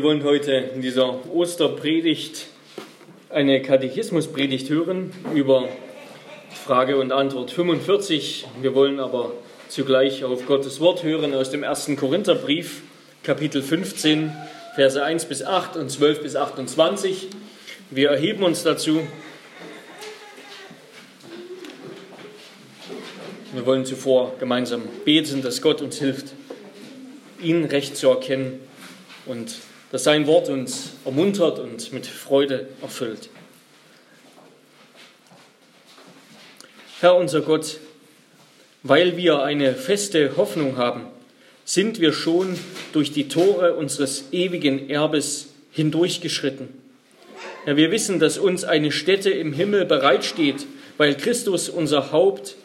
Wir wollen heute in dieser Osterpredigt eine Katechismuspredigt hören über Frage und Antwort 45. Wir wollen aber zugleich auf Gottes Wort hören aus dem ersten Korintherbrief, Kapitel 15, Verse 1 bis 8 und 12 bis 28. Wir erheben uns dazu. Wir wollen zuvor gemeinsam beten, dass Gott uns hilft, ihn recht zu erkennen und dass sein Wort uns ermuntert und mit Freude erfüllt. Herr unser Gott, weil wir eine feste Hoffnung haben, sind wir schon durch die Tore unseres ewigen Erbes hindurchgeschritten. Ja, wir wissen, dass uns eine Stätte im Himmel bereitsteht, weil Christus unser Haupt,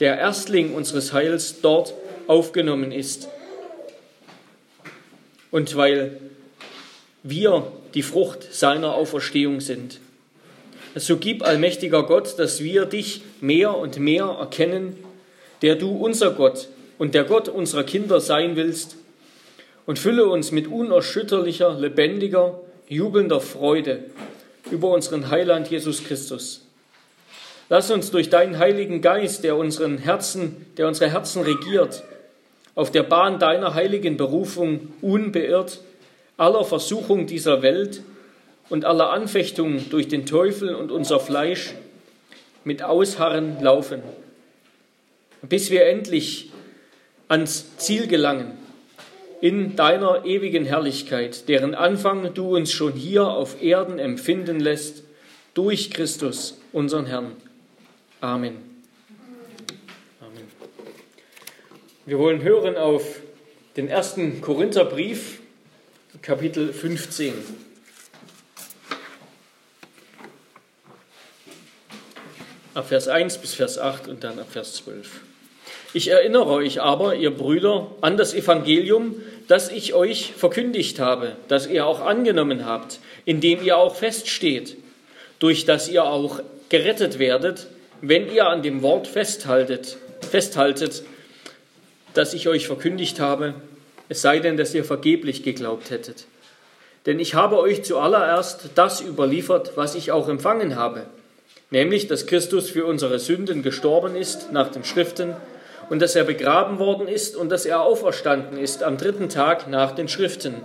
der Erstling unseres Heils, dort aufgenommen ist. Und weil wir die Frucht seiner Auferstehung sind. So gib, allmächtiger Gott, dass wir dich mehr und mehr erkennen, der du unser Gott und der Gott unserer Kinder sein willst, und fülle uns mit unerschütterlicher, lebendiger, jubelnder Freude über unseren Heiland Jesus Christus. Lass uns durch deinen Heiligen Geist, der unseren Herzen, der unsere Herzen regiert, auf der Bahn deiner heiligen Berufung unbeirrt aller Versuchung dieser Welt und aller Anfechtung durch den Teufel und unser Fleisch mit Ausharren laufen, bis wir endlich ans Ziel gelangen, in deiner ewigen Herrlichkeit, deren Anfang du uns schon hier auf Erden empfinden lässt, durch Christus, unseren Herrn. Amen. Amen. Wir wollen hören auf den ersten Korintherbrief, Kapitel 15. Ab Vers 1 bis Vers 8 und dann ab Vers 12. Ich erinnere euch aber, ihr Brüder, an das Evangelium, das ich euch verkündigt habe, das ihr auch angenommen habt, in dem ihr auch feststeht, durch das ihr auch gerettet werdet, wenn ihr an dem Wort festhaltet, festhaltet, das ich euch verkündigt habe, es sei denn, dass ihr vergeblich geglaubt hättet. Denn ich habe euch zuallererst das überliefert, was ich auch empfangen habe, nämlich, dass Christus für unsere Sünden gestorben ist nach den Schriften und dass er begraben worden ist und dass er auferstanden ist am dritten Tag nach den Schriften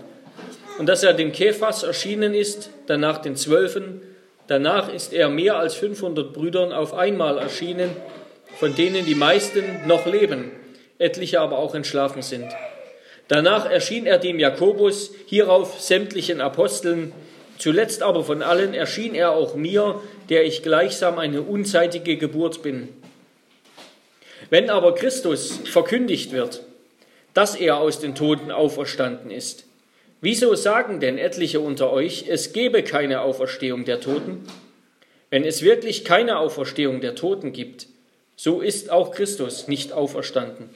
und dass er dem Kephas erschienen ist, danach den Zwölfen, danach ist er mehr als 500 Brüdern auf einmal erschienen, von denen die meisten noch leben, etliche aber auch entschlafen sind. Danach erschien er dem Jakobus, hierauf sämtlichen Aposteln, zuletzt aber von allen erschien er auch mir, der ich gleichsam eine unzeitige Geburt bin. Wenn aber Christus verkündigt wird, dass er aus den Toten auferstanden ist, wieso sagen denn etliche unter euch, es gebe keine Auferstehung der Toten? Wenn es wirklich keine Auferstehung der Toten gibt, so ist auch Christus nicht auferstanden.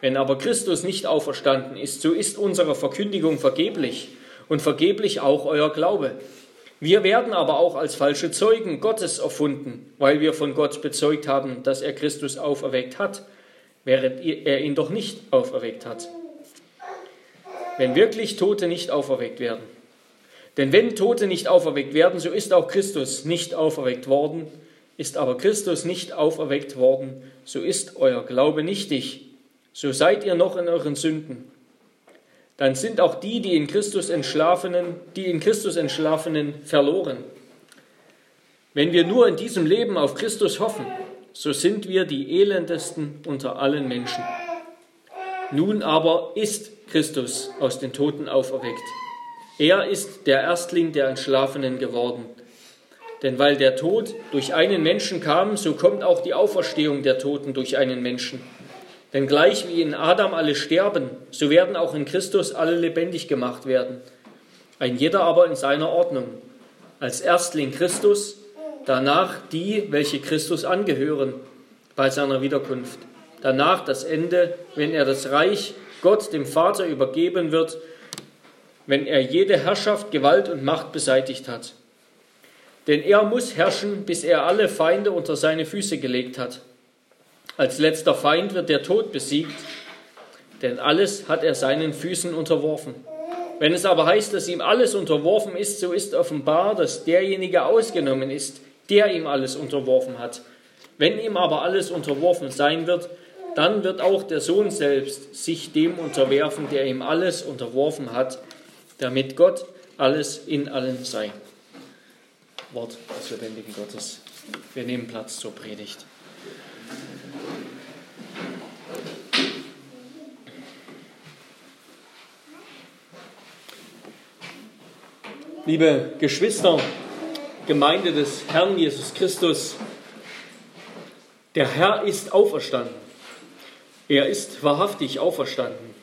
Wenn aber Christus nicht auferstanden ist, so ist unsere Verkündigung vergeblich und vergeblich auch euer Glaube. Wir werden aber auch als falsche Zeugen Gottes erfunden, weil wir von Gott bezeugt haben, dass er Christus auferweckt hat, während er ihn doch nicht auferweckt hat. Wenn wirklich Tote nicht auferweckt werden. Denn wenn Tote nicht auferweckt werden, so ist auch Christus nicht auferweckt worden. Ist aber Christus nicht auferweckt worden, so ist euer Glaube nichtig so seid ihr noch in euren Sünden. Dann sind auch die, die in Christus entschlafenen, die in Christus entschlafenen, verloren. Wenn wir nur in diesem Leben auf Christus hoffen, so sind wir die elendesten unter allen Menschen. Nun aber ist Christus aus den Toten auferweckt. Er ist der Erstling der Entschlafenen geworden. Denn weil der Tod durch einen Menschen kam, so kommt auch die Auferstehung der Toten durch einen Menschen. Denn gleich wie in Adam alle sterben, so werden auch in Christus alle lebendig gemacht werden. Ein jeder aber in seiner Ordnung. Als Erstling Christus, danach die, welche Christus angehören bei seiner Wiederkunft. Danach das Ende, wenn er das Reich Gott dem Vater übergeben wird, wenn er jede Herrschaft, Gewalt und Macht beseitigt hat. Denn er muss herrschen, bis er alle Feinde unter seine Füße gelegt hat. Als letzter Feind wird der Tod besiegt, denn alles hat er seinen Füßen unterworfen. Wenn es aber heißt, dass ihm alles unterworfen ist, so ist offenbar, dass derjenige ausgenommen ist, der ihm alles unterworfen hat. Wenn ihm aber alles unterworfen sein wird, dann wird auch der Sohn selbst sich dem unterwerfen, der ihm alles unterworfen hat, damit Gott alles in allen sei. Wort des lebendigen Gottes. Wir nehmen Platz zur Predigt. Liebe Geschwister, Gemeinde des Herrn Jesus Christus, der Herr ist auferstanden. Er ist wahrhaftig auferstanden.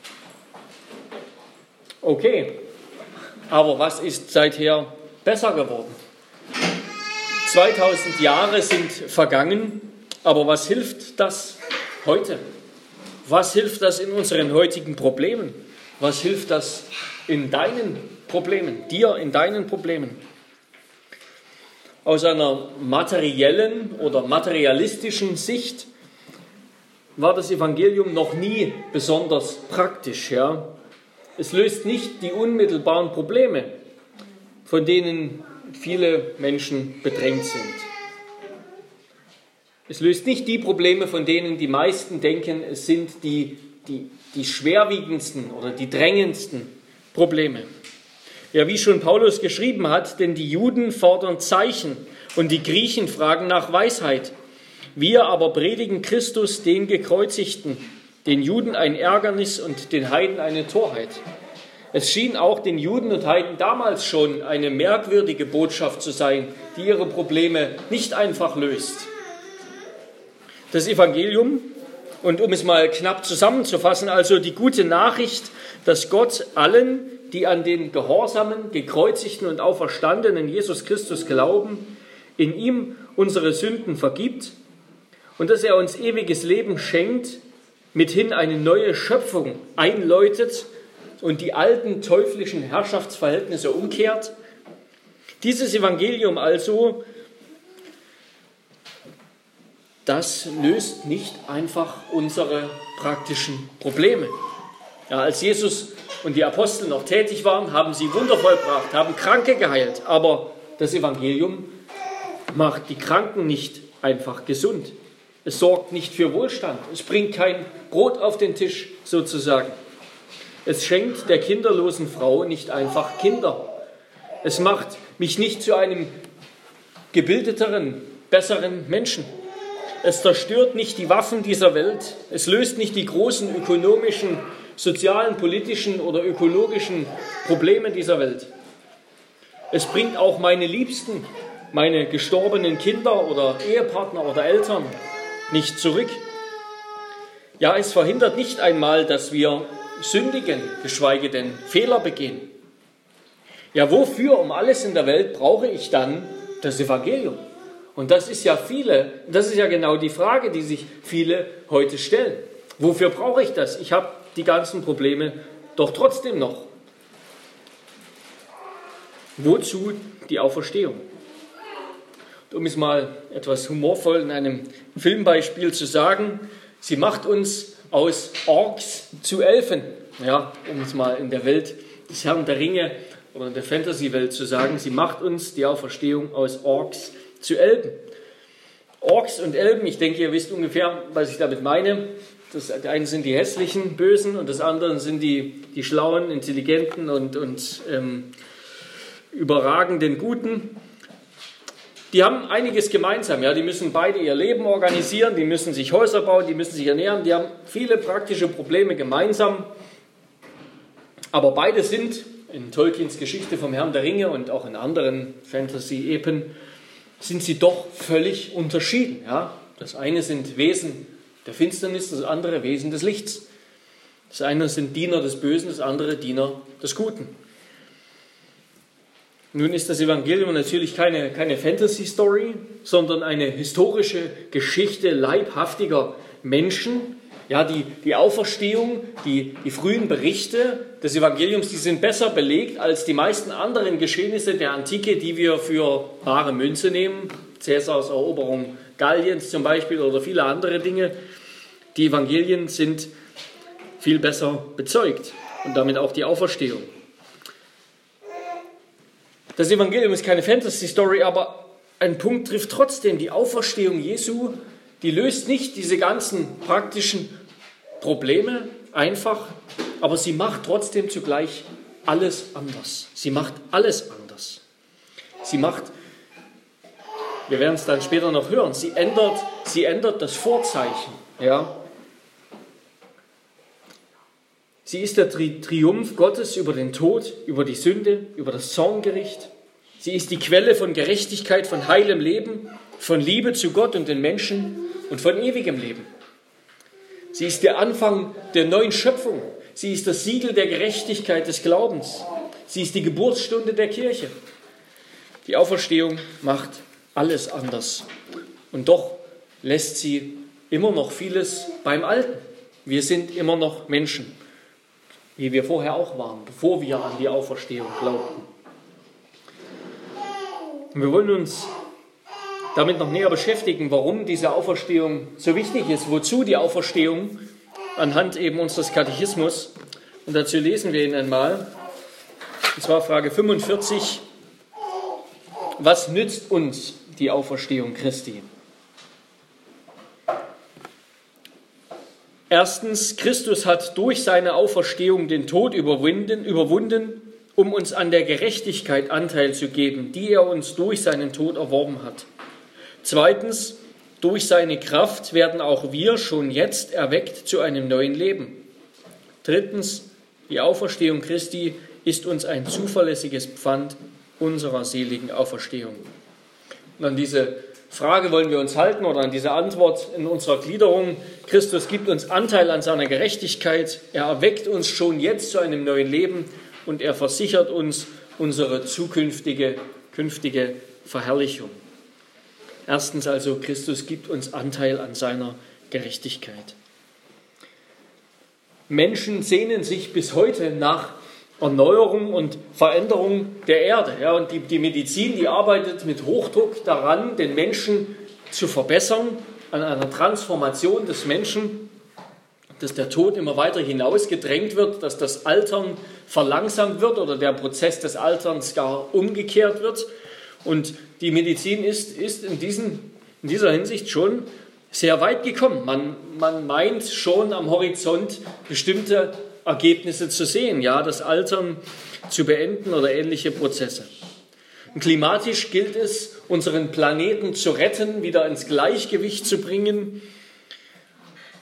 Okay, aber was ist seither besser geworden? 2000 Jahre sind vergangen, aber was hilft das heute? Was hilft das in unseren heutigen Problemen? Was hilft das in deinen Problemen, dir in deinen Problemen. Aus einer materiellen oder materialistischen Sicht war das Evangelium noch nie besonders praktisch. Ja? Es löst nicht die unmittelbaren Probleme, von denen viele Menschen bedrängt sind. Es löst nicht die Probleme, von denen die meisten denken, es sind die, die, die schwerwiegendsten oder die drängendsten Probleme. Ja, wie schon Paulus geschrieben hat, denn die Juden fordern Zeichen und die Griechen fragen nach Weisheit. Wir aber predigen Christus, den Gekreuzigten, den Juden ein Ärgernis und den Heiden eine Torheit. Es schien auch den Juden und Heiden damals schon eine merkwürdige Botschaft zu sein, die ihre Probleme nicht einfach löst. Das Evangelium, und um es mal knapp zusammenzufassen, also die gute Nachricht, dass Gott allen, die an den gehorsamen, gekreuzigten und auferstandenen Jesus Christus glauben, in ihm unsere Sünden vergibt und dass er uns ewiges Leben schenkt, mithin eine neue Schöpfung einläutet und die alten teuflischen Herrschaftsverhältnisse umkehrt. Dieses Evangelium also, das löst nicht einfach unsere praktischen Probleme. Ja, als Jesus und die Apostel noch tätig waren, haben sie Wunder vollbracht, haben Kranke geheilt. Aber das Evangelium macht die Kranken nicht einfach gesund. Es sorgt nicht für Wohlstand. Es bringt kein Brot auf den Tisch sozusagen. Es schenkt der kinderlosen Frau nicht einfach Kinder. Es macht mich nicht zu einem gebildeteren, besseren Menschen. Es zerstört nicht die Waffen dieser Welt. Es löst nicht die großen ökonomischen sozialen, politischen oder ökologischen Problemen dieser Welt. Es bringt auch meine Liebsten, meine gestorbenen Kinder oder Ehepartner oder Eltern nicht zurück. Ja, es verhindert nicht einmal, dass wir sündigen, geschweige denn Fehler begehen. Ja, wofür um alles in der Welt brauche ich dann das Evangelium? Und das ist ja viele, das ist ja genau die Frage, die sich viele heute stellen. Wofür brauche ich das? Ich habe die ganzen Probleme doch trotzdem noch. Wozu die Auferstehung? Um es mal etwas humorvoll in einem Filmbeispiel zu sagen, sie macht uns aus Orks zu Elfen. Ja, um es mal in der Welt des Herrn der Ringe oder in der Fantasy-Welt zu sagen, sie macht uns die Auferstehung aus Orks zu Elben. Orks und Elben, ich denke, ihr wisst ungefähr, was ich damit meine. Das eine sind die hässlichen Bösen und das andere sind die, die schlauen, intelligenten und, und ähm, überragenden Guten. Die haben einiges gemeinsam. Ja? Die müssen beide ihr Leben organisieren, die müssen sich Häuser bauen, die müssen sich ernähren, die haben viele praktische Probleme gemeinsam. Aber beide sind in Tolkiens Geschichte vom Herrn der Ringe und auch in anderen Fantasy-Epen sind sie doch völlig unterschieden. Ja? Das eine sind Wesen der Finsternis, das andere Wesen des Lichts. Das eine sind Diener des Bösen, das andere Diener des Guten. Nun ist das Evangelium natürlich keine, keine Fantasy-Story, sondern eine historische Geschichte leibhaftiger Menschen. Ja, die, die Auferstehung, die, die frühen Berichte des Evangeliums, die sind besser belegt als die meisten anderen Geschehnisse der Antike, die wir für wahre Münze nehmen. Cäsars Eroberung Galliens zum Beispiel oder viele andere Dinge. Die Evangelien sind viel besser bezeugt und damit auch die Auferstehung. Das Evangelium ist keine Fantasy-Story, aber ein Punkt trifft trotzdem. Die Auferstehung Jesu, die löst nicht diese ganzen praktischen Probleme einfach, aber sie macht trotzdem zugleich alles anders. Sie macht alles anders. Sie macht, wir werden es dann später noch hören, sie ändert, sie ändert das Vorzeichen. Ja? Sie ist der Tri Triumph Gottes über den Tod, über die Sünde, über das Zorngericht. Sie ist die Quelle von Gerechtigkeit, von heilem Leben, von Liebe zu Gott und den Menschen und von ewigem Leben. Sie ist der Anfang der neuen Schöpfung. Sie ist das Siegel der Gerechtigkeit des Glaubens. Sie ist die Geburtsstunde der Kirche. Die Auferstehung macht alles anders. Und doch lässt sie immer noch vieles beim Alten. Wir sind immer noch Menschen, wie wir vorher auch waren, bevor wir an die Auferstehung glaubten. Und wir wollen uns damit noch näher beschäftigen, warum diese Auferstehung so wichtig ist, wozu die Auferstehung anhand eben unseres Katechismus. Und dazu lesen wir ihn einmal. Und zwar Frage 45. Was nützt uns die Auferstehung Christi? Erstens, Christus hat durch seine Auferstehung den Tod überwunden, überwunden, um uns an der Gerechtigkeit Anteil zu geben, die er uns durch seinen Tod erworben hat. Zweitens, durch seine Kraft werden auch wir schon jetzt erweckt zu einem neuen Leben. Drittens, die Auferstehung Christi ist uns ein zuverlässiges Pfand unserer seligen Auferstehung. Und an diese Frage wollen wir uns halten oder an diese Antwort in unserer Gliederung. Christus gibt uns Anteil an seiner Gerechtigkeit. Er erweckt uns schon jetzt zu einem neuen Leben und er versichert uns unsere zukünftige künftige Verherrlichung. Erstens also, Christus gibt uns Anteil an seiner Gerechtigkeit. Menschen sehnen sich bis heute nach Erneuerung und Veränderung der Erde. Ja, und die, die Medizin, die arbeitet mit Hochdruck daran, den Menschen zu verbessern, an einer Transformation des Menschen, dass der Tod immer weiter hinausgedrängt wird, dass das Altern verlangsamt wird oder der Prozess des Alterns gar umgekehrt wird. Und die Medizin ist, ist in, diesen, in dieser Hinsicht schon sehr weit gekommen. Man, man meint schon am Horizont bestimmte Ergebnisse zu sehen, ja, das Altern zu beenden oder ähnliche Prozesse. Und klimatisch gilt es, unseren Planeten zu retten, wieder ins Gleichgewicht zu bringen.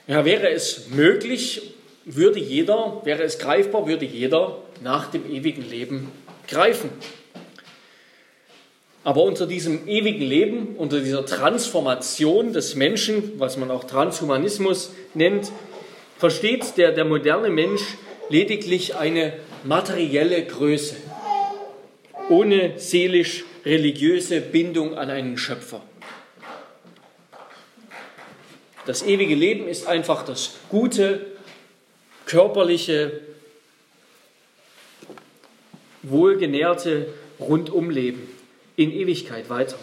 Ja, wäre es möglich, würde jeder, wäre es greifbar, würde jeder nach dem ewigen Leben greifen. Aber unter diesem ewigen Leben, unter dieser Transformation des Menschen, was man auch Transhumanismus nennt, versteht der, der moderne Mensch lediglich eine materielle Größe, ohne seelisch-religiöse Bindung an einen Schöpfer. Das ewige Leben ist einfach das gute, körperliche, wohlgenährte Rundumleben in Ewigkeit weiter.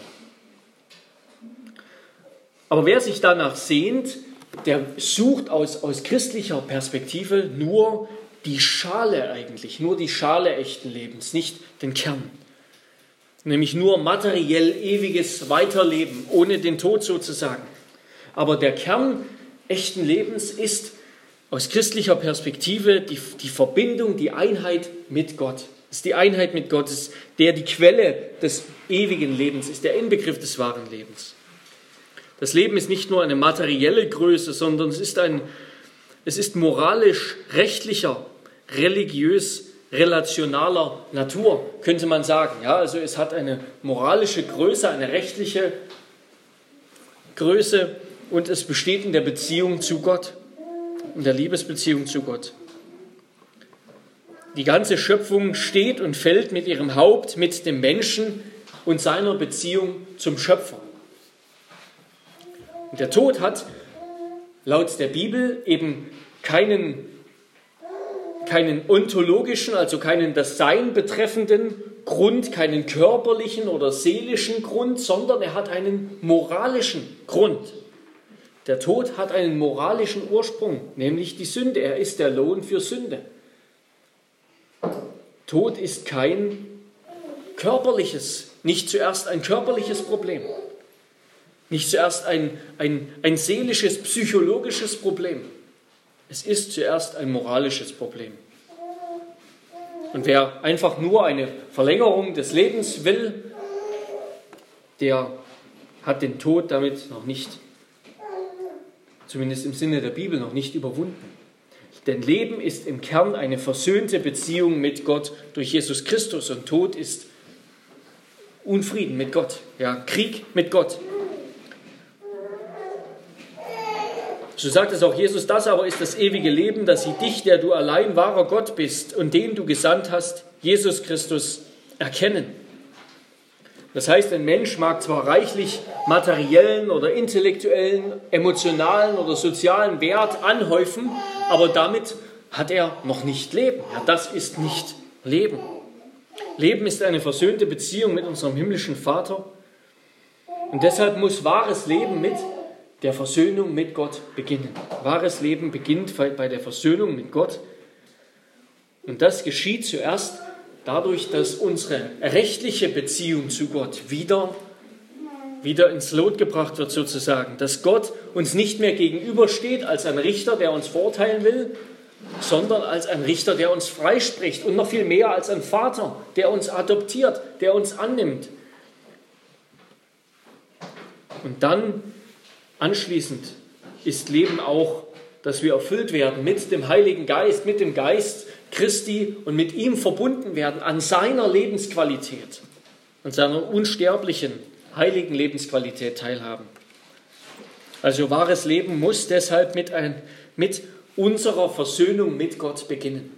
Aber wer sich danach sehnt, der sucht aus, aus christlicher Perspektive nur die Schale eigentlich, nur die Schale echten Lebens, nicht den Kern. Nämlich nur materiell ewiges Weiterleben, ohne den Tod sozusagen. Aber der Kern echten Lebens ist aus christlicher Perspektive die, die Verbindung, die Einheit mit Gott. Das ist die Einheit mit Gott, der die Quelle des ewigen Lebens ist, der Inbegriff des wahren Lebens. Das Leben ist nicht nur eine materielle Größe, sondern es ist ist moralisch, rechtlicher, religiös, relationaler Natur, könnte man sagen. Ja, also es hat eine moralische Größe, eine rechtliche Größe und es besteht in der Beziehung zu Gott, in der Liebesbeziehung zu Gott. Die ganze Schöpfung steht und fällt mit ihrem Haupt, mit dem Menschen und seiner Beziehung zum Schöpfer. Der Tod hat laut der Bibel eben keinen, keinen ontologischen, also keinen das Sein betreffenden Grund, keinen körperlichen oder seelischen Grund, sondern er hat einen moralischen Grund. Der Tod hat einen moralischen Ursprung, nämlich die Sünde. Er ist der Lohn für Sünde. Tod ist kein körperliches, nicht zuerst ein körperliches Problem, nicht zuerst ein, ein, ein seelisches, psychologisches Problem. Es ist zuerst ein moralisches Problem. Und wer einfach nur eine Verlängerung des Lebens will, der hat den Tod damit noch nicht, zumindest im Sinne der Bibel, noch nicht überwunden. Denn Leben ist im Kern eine versöhnte Beziehung mit Gott durch Jesus Christus und Tod ist Unfrieden mit Gott, ja, Krieg mit Gott. So sagt es auch Jesus, das aber ist das ewige Leben, dass sie dich, der du allein wahrer Gott bist und den du gesandt hast, Jesus Christus, erkennen. Das heißt, ein Mensch mag zwar reichlich materiellen oder intellektuellen, emotionalen oder sozialen Wert anhäufen, aber damit hat er noch nicht Leben. Ja, das ist nicht Leben. Leben ist eine versöhnte Beziehung mit unserem himmlischen Vater. Und deshalb muss wahres Leben mit der Versöhnung mit Gott beginnen. Wahres Leben beginnt bei der Versöhnung mit Gott. Und das geschieht zuerst dadurch, dass unsere rechtliche Beziehung zu Gott wieder, wieder ins Lot gebracht wird, sozusagen. Dass Gott uns nicht mehr gegenübersteht als ein Richter, der uns verurteilen will, sondern als ein Richter, der uns freispricht und noch viel mehr als ein Vater, der uns adoptiert, der uns annimmt. Und dann anschließend ist Leben auch, dass wir erfüllt werden mit dem Heiligen Geist, mit dem Geist Christi und mit ihm verbunden werden an seiner Lebensqualität, an seiner unsterblichen, heiligen Lebensqualität teilhaben. Also wahres Leben muss deshalb mit, ein, mit unserer Versöhnung mit Gott beginnen.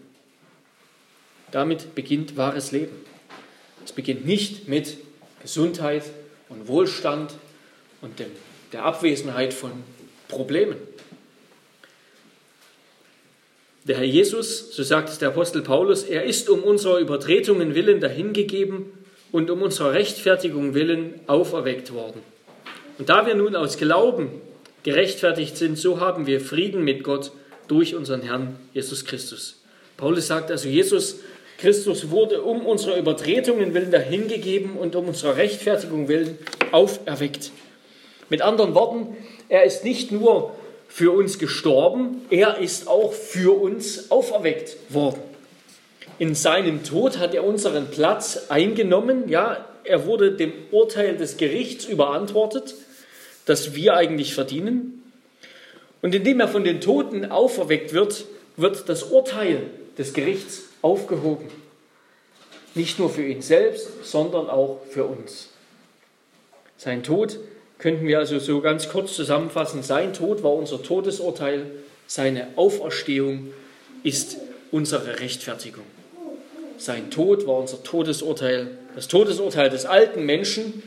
Damit beginnt wahres Leben. Es beginnt nicht mit Gesundheit und Wohlstand und dem, der Abwesenheit von Problemen. Der Herr Jesus, so sagt es der Apostel Paulus, er ist um unserer Übertretungen willen dahingegeben und um unserer Rechtfertigung willen auferweckt worden. Und da wir nun aus Glauben gerechtfertigt sind, so haben wir Frieden mit Gott durch unseren Herrn Jesus Christus. Paulus sagt also, Jesus Christus wurde um unserer Übertretungen willen dahingegeben und um unserer Rechtfertigung willen auferweckt. Mit anderen Worten, er ist nicht nur für uns gestorben, er ist auch für uns auferweckt worden. In seinem Tod hat er unseren Platz eingenommen, ja, er wurde dem Urteil des Gerichts überantwortet, das wir eigentlich verdienen. Und indem er von den Toten auferweckt wird, wird das Urteil des Gerichts aufgehoben. Nicht nur für ihn selbst, sondern auch für uns. Sein Tod könnten wir also so ganz kurz zusammenfassen. Sein Tod war unser Todesurteil, seine Auferstehung ist unsere Rechtfertigung. Sein Tod war unser Todesurteil, das Todesurteil des alten Menschen,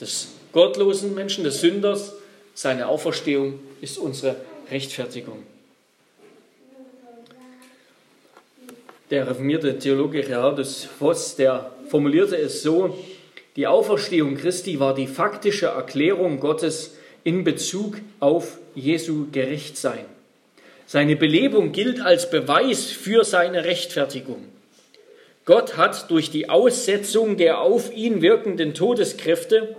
des gottlosen Menschen, des Sünders, seine Auferstehung ist unsere Rechtfertigung. Der reformierte Theologe Gerardus Voss, der formulierte es so, die Auferstehung Christi war die faktische Erklärung Gottes in Bezug auf Jesu Gerechtsein. Seine Belebung gilt als Beweis für seine Rechtfertigung. Gott hat durch die Aussetzung der auf ihn wirkenden Todeskräfte,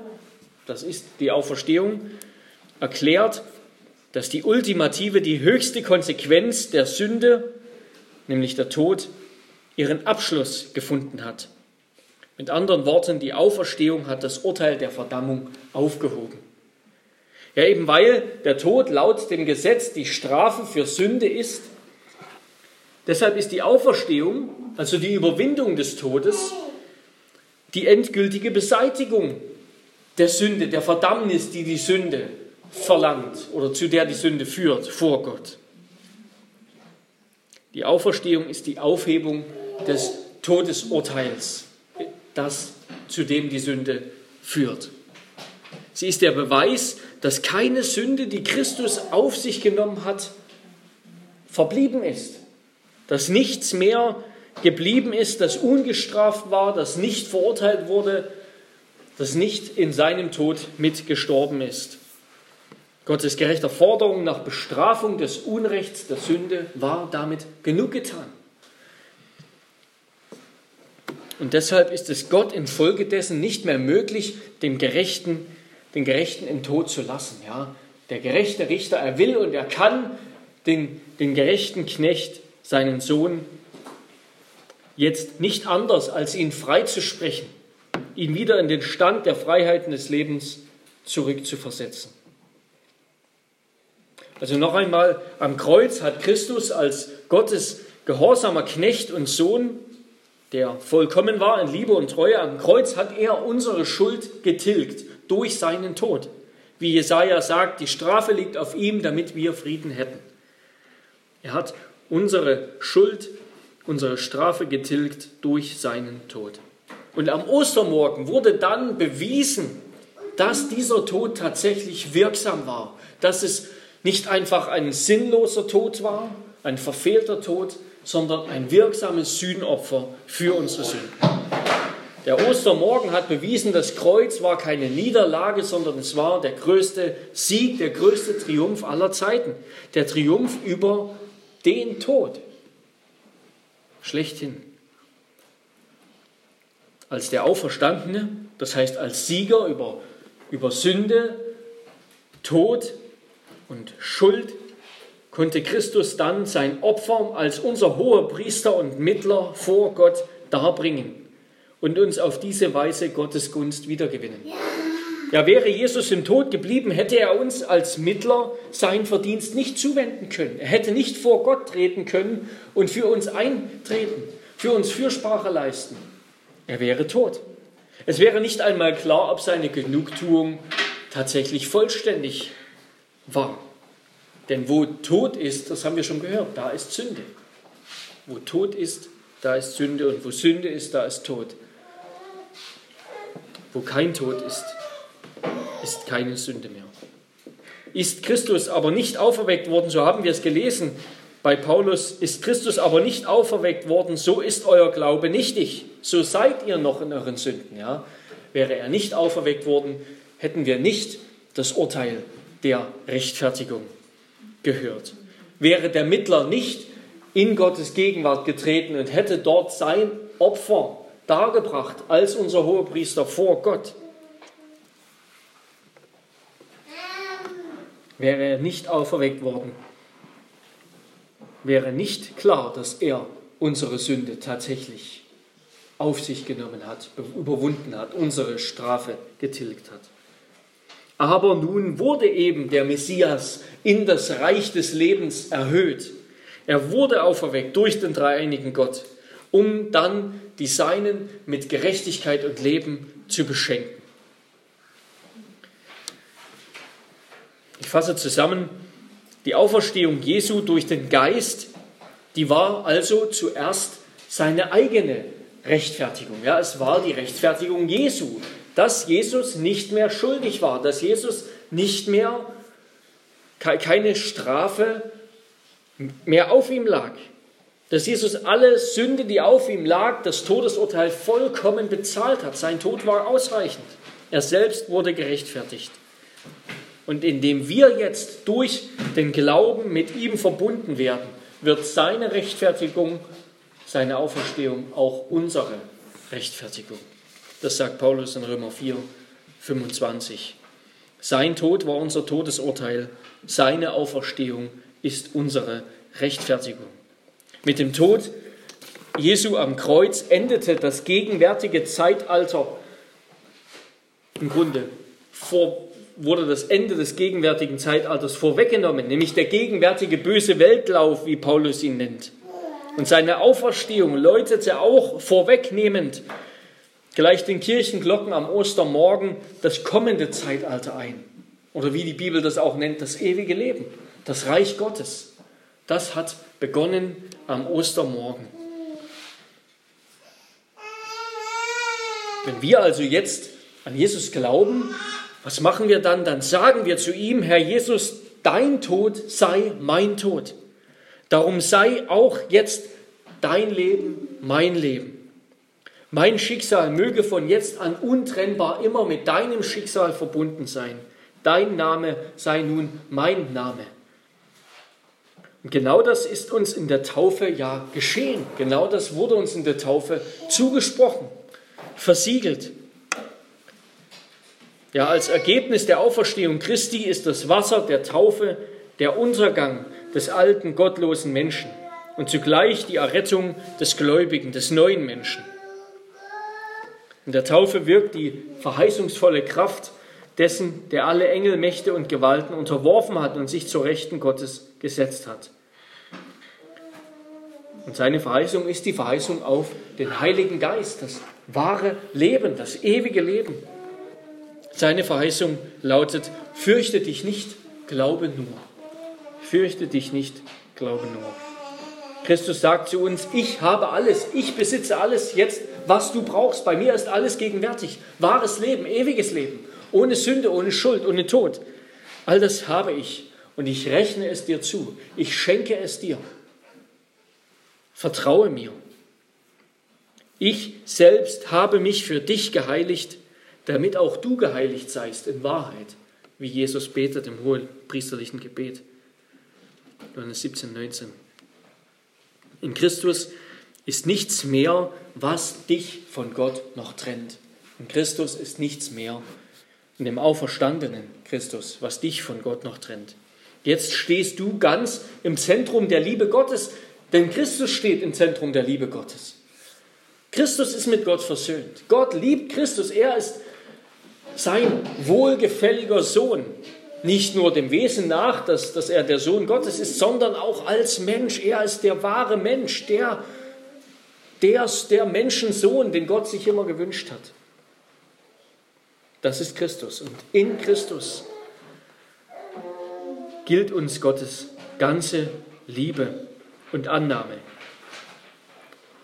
das ist die Auferstehung, erklärt, dass die ultimative, die höchste Konsequenz der Sünde, nämlich der Tod, ihren Abschluss gefunden hat. Mit anderen Worten, die Auferstehung hat das Urteil der Verdammung aufgehoben. Ja, eben weil der Tod laut dem Gesetz die Strafe für Sünde ist, deshalb ist die Auferstehung, also die Überwindung des Todes, die endgültige Beseitigung der Sünde, der Verdammnis, die die Sünde verlangt oder zu der die Sünde führt vor Gott. Die Auferstehung ist die Aufhebung des Todesurteils, das zu dem die Sünde führt. Sie ist der Beweis, dass keine Sünde, die Christus auf sich genommen hat, verblieben ist. Dass nichts mehr geblieben ist, das ungestraft war, das nicht verurteilt wurde, das nicht in seinem Tod mitgestorben ist. Gottes gerechter Forderung nach Bestrafung des Unrechts der Sünde war damit genug getan. Und deshalb ist es Gott infolgedessen nicht mehr möglich, dem Gerechten, den Gerechten im Tod zu lassen. Ja? Der gerechte Richter, er will und er kann den, den gerechten Knecht, seinen Sohn, jetzt nicht anders, als ihn freizusprechen, ihn wieder in den Stand der Freiheiten des Lebens zurückzuversetzen. Also noch einmal, am Kreuz hat Christus als Gottes gehorsamer Knecht und Sohn, der vollkommen war in Liebe und Treue, am Kreuz hat er unsere Schuld getilgt durch seinen Tod. Wie Jesaja sagt, die Strafe liegt auf ihm, damit wir Frieden hätten. Er hat unsere Schuld, unsere Strafe getilgt durch seinen Tod. Und am Ostermorgen wurde dann bewiesen, dass dieser Tod tatsächlich wirksam war, dass es nicht einfach ein sinnloser Tod war, ein verfehlter Tod, sondern ein wirksames Sühnopfer für unsere Sünden. Der Ostermorgen hat bewiesen, das Kreuz war keine Niederlage, sondern es war der größte Sieg, der größte Triumph aller Zeiten. Der Triumph über den Tod. Schlechthin. Als der Auferstandene, das heißt als Sieger über, über Sünde, Tod und Schuld, konnte Christus dann sein Opfer als unser hoher Priester und Mittler vor Gott darbringen und uns auf diese Weise Gottes Gunst wiedergewinnen. Ja, wäre Jesus im Tod geblieben, hätte er uns als Mittler sein Verdienst nicht zuwenden können. Er hätte nicht vor Gott treten können und für uns eintreten, für uns Fürsprache leisten. Er wäre tot. Es wäre nicht einmal klar, ob seine Genugtuung tatsächlich vollständig war. Denn wo Tod ist, das haben wir schon gehört, da ist Sünde. Wo Tod ist, da ist Sünde und wo Sünde ist, da ist Tod. Wo kein Tod ist, ist keine Sünde mehr. Ist Christus aber nicht auferweckt worden, so haben wir es gelesen bei Paulus, ist Christus aber nicht auferweckt worden, so ist euer Glaube nichtig. So seid ihr noch in euren Sünden. Ja? Wäre er nicht auferweckt worden, hätten wir nicht das Urteil der Rechtfertigung gehört. Wäre der Mittler nicht in Gottes Gegenwart getreten und hätte dort sein Opfer dargebracht als unser Hohepriester vor Gott, wäre er nicht auferweckt worden, wäre nicht klar, dass er unsere Sünde tatsächlich auf sich genommen hat, überwunden hat, unsere Strafe getilgt hat. Aber nun wurde eben der Messias in das Reich des Lebens erhöht. Er wurde auferweckt durch den dreieinigen Gott, um dann die Seinen mit Gerechtigkeit und Leben zu beschenken. Ich fasse zusammen, die Auferstehung Jesu durch den Geist, die war also zuerst seine eigene Rechtfertigung. Ja, es war die Rechtfertigung Jesu, dass Jesus nicht mehr schuldig war, dass Jesus nicht mehr keine Strafe mehr auf ihm lag, dass Jesus alle Sünde, die auf ihm lag, das Todesurteil vollkommen bezahlt hat. Sein Tod war ausreichend. Er selbst wurde gerechtfertigt. Und indem wir jetzt durch den Glauben mit ihm verbunden werden, wird seine Rechtfertigung, seine Auferstehung auch unsere Rechtfertigung. Das sagt Paulus in Römer 4, 25. Sein Tod war unser Todesurteil, seine Auferstehung ist unsere Rechtfertigung. Mit dem Tod Jesu am Kreuz endete das gegenwärtige Zeitalter im Grunde vor wurde das Ende des gegenwärtigen Zeitalters vorweggenommen, nämlich der gegenwärtige böse Weltlauf, wie Paulus ihn nennt. Und seine Auferstehung läutete auch vorwegnehmend gleich den Kirchenglocken am Ostermorgen das kommende Zeitalter ein. Oder wie die Bibel das auch nennt, das ewige Leben, das Reich Gottes. Das hat begonnen am Ostermorgen. Wenn wir also jetzt an Jesus glauben, was machen wir dann? Dann sagen wir zu ihm, Herr Jesus, dein Tod sei mein Tod. Darum sei auch jetzt dein Leben mein Leben. Mein Schicksal möge von jetzt an untrennbar immer mit deinem Schicksal verbunden sein. Dein Name sei nun mein Name. Und genau das ist uns in der Taufe ja geschehen. Genau das wurde uns in der Taufe zugesprochen, versiegelt. Ja, als Ergebnis der Auferstehung Christi ist das Wasser der Taufe der Untergang des alten, gottlosen Menschen und zugleich die Errettung des Gläubigen, des neuen Menschen. In der Taufe wirkt die verheißungsvolle Kraft dessen, der alle Engel, Mächte und Gewalten unterworfen hat und sich zur Rechten Gottes gesetzt hat. Und seine Verheißung ist die Verheißung auf den Heiligen Geist, das wahre Leben, das ewige Leben. Seine Verheißung lautet, fürchte dich nicht, glaube nur. Fürchte dich nicht, glaube nur. Christus sagt zu uns, ich habe alles, ich besitze alles jetzt, was du brauchst. Bei mir ist alles gegenwärtig. Wahres Leben, ewiges Leben, ohne Sünde, ohne Schuld, ohne Tod. All das habe ich und ich rechne es dir zu. Ich schenke es dir. Vertraue mir. Ich selbst habe mich für dich geheiligt, damit auch du geheiligt seist in Wahrheit, wie Jesus betet im hohen priesterlichen Gebet. Johannes 17, 19. In Christus ist nichts mehr, was dich von Gott noch trennt. In Christus ist nichts mehr, in dem auferstandenen Christus, was dich von Gott noch trennt. Jetzt stehst du ganz im Zentrum der Liebe Gottes. Denn Christus steht im Zentrum der Liebe Gottes. Christus ist mit Gott versöhnt. Gott liebt Christus. Er ist sein wohlgefälliger Sohn. Nicht nur dem Wesen nach, dass, dass er der Sohn Gottes ist, sondern auch als Mensch. Er ist der wahre Mensch, der, der, der Menschensohn, den Gott sich immer gewünscht hat. Das ist Christus. Und in Christus gilt uns Gottes ganze Liebe und Annahme.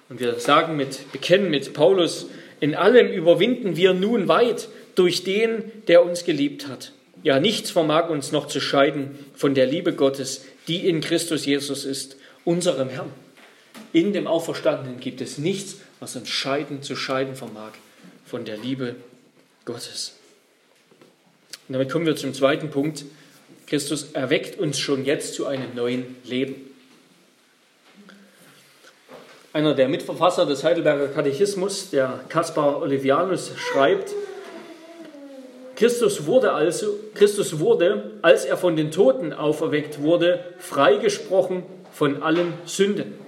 Und wir sagen mit, bekennen mit Paulus, in allem überwinden wir nun weit durch den, der uns geliebt hat. Ja, nichts vermag uns noch zu scheiden von der Liebe Gottes, die in Christus Jesus ist, unserem Herrn. In dem Auferstandenen gibt es nichts, was uns scheiden, zu scheiden vermag von der Liebe Gottes. Und damit kommen wir zum zweiten Punkt. Christus erweckt uns schon jetzt zu einem neuen Leben. Einer der Mitverfasser des Heidelberger Katechismus, der Caspar Olivianus, schreibt, Christus wurde also, Christus wurde, als er von den Toten auferweckt wurde, freigesprochen von allen Sünden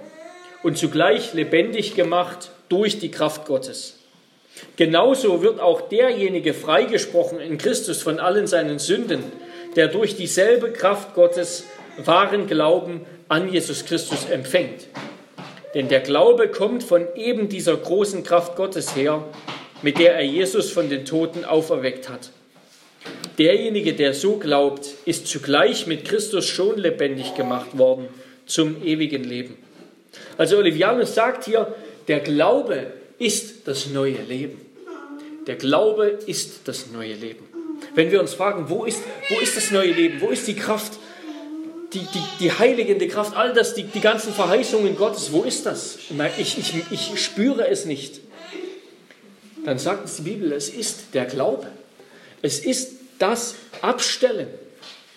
und zugleich lebendig gemacht durch die Kraft Gottes. Genauso wird auch derjenige freigesprochen in Christus von allen seinen Sünden, der durch dieselbe Kraft Gottes wahren Glauben an Jesus Christus empfängt. Denn der Glaube kommt von eben dieser großen Kraft Gottes her, mit der er Jesus von den Toten auferweckt hat. Derjenige, der so glaubt, ist zugleich mit Christus schon lebendig gemacht worden zum ewigen Leben. Also Olivianus sagt hier, der Glaube ist das neue Leben. Der Glaube ist das neue Leben. Wenn wir uns fragen, wo ist, wo ist das neue Leben? Wo ist die Kraft? die, die, die heiligende Kraft, all das, die, die ganzen Verheißungen Gottes, wo ist das? Ich, ich, ich spüre es nicht. Dann sagt uns die Bibel, es ist der Glaube. Es ist das Abstellen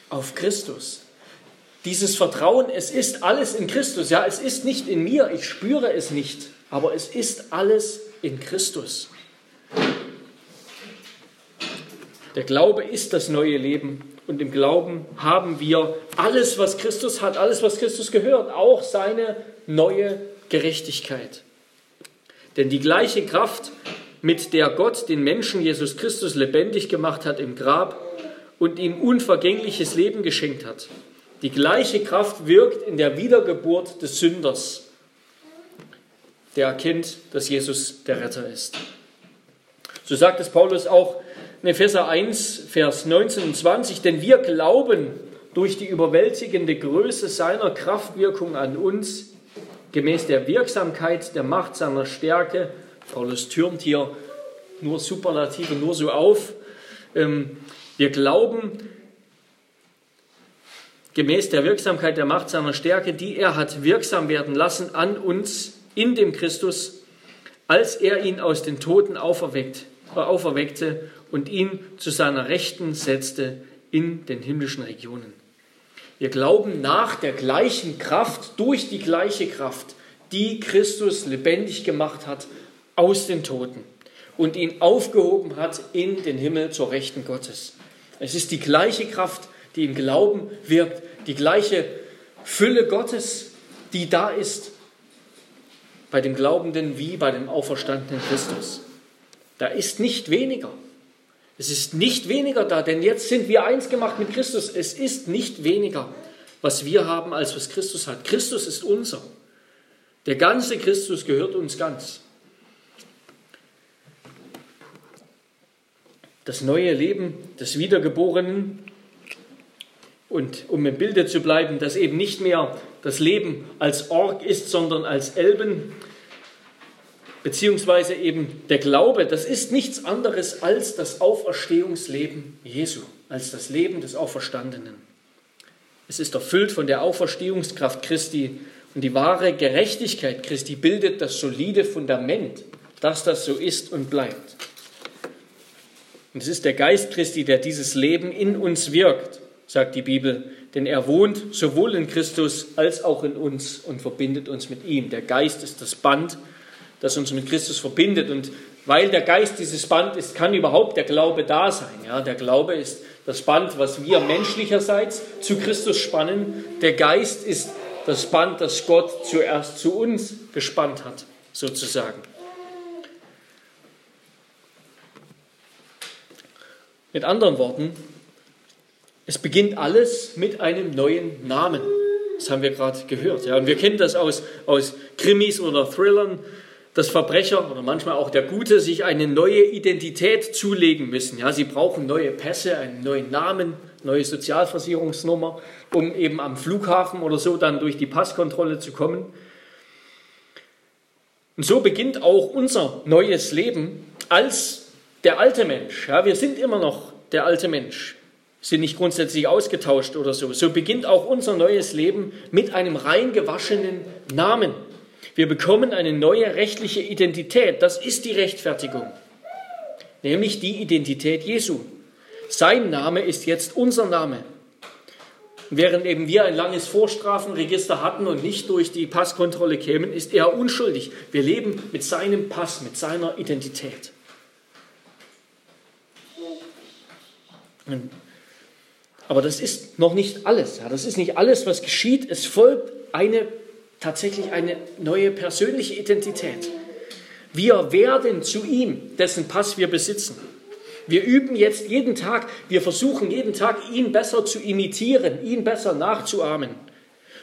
auf Christus. Dieses Vertrauen, es ist alles in Christus. Ja, es ist nicht in mir, ich spüre es nicht, aber es ist alles in Christus. Der Glaube ist das neue Leben und im Glauben haben wir alles, was Christus hat, alles, was Christus gehört, auch seine neue Gerechtigkeit. Denn die gleiche Kraft, mit der Gott den Menschen Jesus Christus lebendig gemacht hat im Grab und ihm unvergängliches Leben geschenkt hat, die gleiche Kraft wirkt in der Wiedergeburt des Sünders, der erkennt, dass Jesus der Retter ist. So sagt es Paulus auch in Epheser 1, Vers 19 und 20, denn wir glauben durch die überwältigende Größe seiner Kraftwirkung an uns, gemäß der Wirksamkeit der Macht seiner Stärke, Paulus türmt hier nur Superlative, nur so auf, ähm, wir glauben gemäß der Wirksamkeit der Macht seiner Stärke, die er hat wirksam werden lassen an uns in dem Christus, als er ihn aus den Toten auferweckt, äh, auferweckte und ihn zu seiner Rechten setzte in den himmlischen Regionen. Wir glauben nach der gleichen Kraft, durch die gleiche Kraft, die Christus lebendig gemacht hat aus den Toten und ihn aufgehoben hat in den Himmel zur Rechten Gottes. Es ist die gleiche Kraft, die im Glauben wirkt, die gleiche Fülle Gottes, die da ist bei dem Glaubenden wie bei dem auferstandenen Christus. Da ist nicht weniger. Es ist nicht weniger da, denn jetzt sind wir eins gemacht mit Christus. Es ist nicht weniger, was wir haben, als was Christus hat. Christus ist unser. Der ganze Christus gehört uns ganz. Das neue Leben des Wiedergeborenen und um im Bilde zu bleiben, das eben nicht mehr das Leben als Org ist, sondern als Elben, beziehungsweise eben der Glaube, das ist nichts anderes als das Auferstehungsleben Jesu, als das Leben des Auferstandenen. Es ist erfüllt von der Auferstehungskraft Christi und die wahre Gerechtigkeit Christi bildet das solide Fundament, dass das so ist und bleibt. Und es ist der Geist Christi, der dieses Leben in uns wirkt, sagt die Bibel, denn er wohnt sowohl in Christus als auch in uns und verbindet uns mit ihm. Der Geist ist das Band, das uns mit Christus verbindet. Und weil der Geist dieses Band ist, kann überhaupt der Glaube da sein. Ja, der Glaube ist das Band, was wir menschlicherseits zu Christus spannen. Der Geist ist das Band, das Gott zuerst zu uns gespannt hat, sozusagen. Mit anderen Worten, es beginnt alles mit einem neuen Namen. Das haben wir gerade gehört. Ja. Und wir kennen das aus, aus Krimis oder Thrillern dass Verbrecher oder manchmal auch der Gute sich eine neue Identität zulegen müssen. Ja, sie brauchen neue Pässe, einen neuen Namen, neue Sozialversicherungsnummer, um eben am Flughafen oder so dann durch die Passkontrolle zu kommen. Und so beginnt auch unser neues Leben als der alte Mensch. Ja, wir sind immer noch der alte Mensch, sind nicht grundsätzlich ausgetauscht oder so. So beginnt auch unser neues Leben mit einem rein gewaschenen Namen. Wir bekommen eine neue rechtliche Identität. Das ist die Rechtfertigung, nämlich die Identität Jesu. Sein Name ist jetzt unser Name. Während eben wir ein langes Vorstrafenregister hatten und nicht durch die Passkontrolle kämen, ist er unschuldig. Wir leben mit seinem Pass, mit seiner Identität. Aber das ist noch nicht alles. Das ist nicht alles, was geschieht. Es folgt eine tatsächlich eine neue persönliche Identität. Wir werden zu ihm, dessen Pass wir besitzen. Wir üben jetzt jeden Tag, wir versuchen jeden Tag, ihn besser zu imitieren, ihn besser nachzuahmen.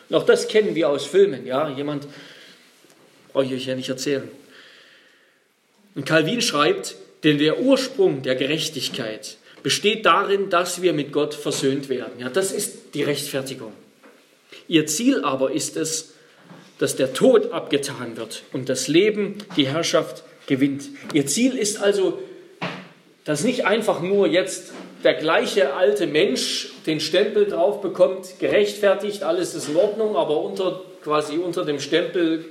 Und auch das kennen wir aus Filmen. Ja, jemand brauche ich euch ja nicht erzählen. Und Calvin schreibt, denn der Ursprung der Gerechtigkeit besteht darin, dass wir mit Gott versöhnt werden. Ja, das ist die Rechtfertigung. Ihr Ziel aber ist es, dass der Tod abgetan wird und das Leben die Herrschaft gewinnt. Ihr Ziel ist also, dass nicht einfach nur jetzt der gleiche alte Mensch den Stempel drauf bekommt, gerechtfertigt, alles ist in Ordnung, aber unter, quasi unter dem Stempel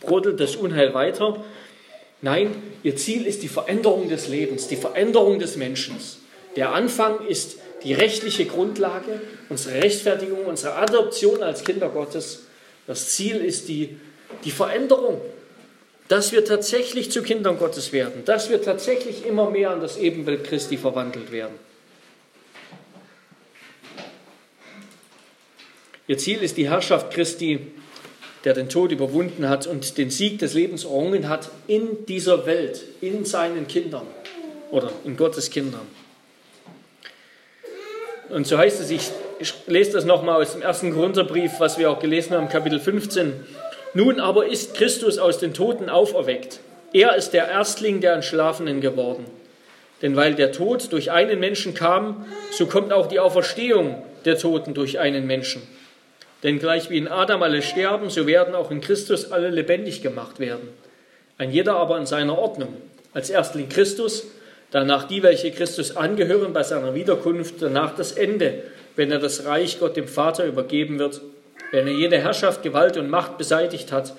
brodelt das Unheil weiter. Nein, ihr Ziel ist die Veränderung des Lebens, die Veränderung des Menschen. Der Anfang ist die rechtliche Grundlage, unsere Rechtfertigung, unsere Adoption als Kinder Gottes das Ziel ist die, die Veränderung, dass wir tatsächlich zu Kindern Gottes werden, dass wir tatsächlich immer mehr an das Ebenbild Christi verwandelt werden. Ihr Ziel ist die Herrschaft Christi, der den Tod überwunden hat und den Sieg des Lebens errungen hat in dieser Welt, in seinen Kindern oder in Gottes Kindern. Und so heißt es, ich lese das nochmal aus dem ersten Korintherbrief, was wir auch gelesen haben, Kapitel 15. Nun aber ist Christus aus den Toten auferweckt. Er ist der Erstling der Entschlafenen geworden. Denn weil der Tod durch einen Menschen kam, so kommt auch die Auferstehung der Toten durch einen Menschen. Denn gleich wie in Adam alle sterben, so werden auch in Christus alle lebendig gemacht werden. Ein jeder aber in seiner Ordnung. Als Erstling Christus, danach die, welche Christus angehören bei seiner Wiederkunft, danach das Ende, wenn er das Reich Gott dem Vater übergeben wird, wenn er jede Herrschaft, Gewalt und Macht beseitigt hat,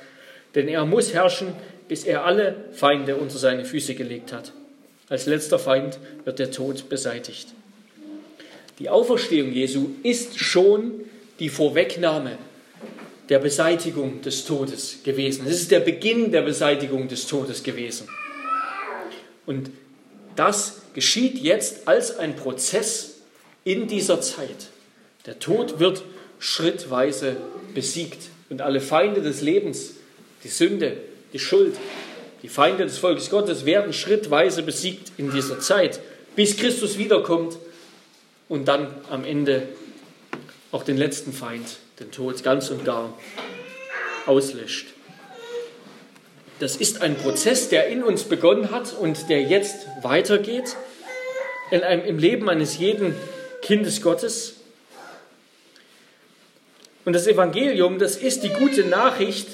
denn er muss herrschen, bis er alle Feinde unter seine Füße gelegt hat. Als letzter Feind wird der Tod beseitigt. Die Auferstehung Jesu ist schon die Vorwegnahme der Beseitigung des Todes gewesen. Es ist der Beginn der Beseitigung des Todes gewesen. Und das geschieht jetzt als ein Prozess in dieser Zeit. Der Tod wird schrittweise besiegt und alle Feinde des Lebens, die Sünde, die Schuld, die Feinde des Volkes Gottes werden schrittweise besiegt in dieser Zeit, bis Christus wiederkommt und dann am Ende auch den letzten Feind, den Tod, ganz und gar auslöscht. Das ist ein Prozess, der in uns begonnen hat und der jetzt weitergeht in einem, im Leben eines jeden Kindes Gottes. Und das Evangelium, das ist die gute Nachricht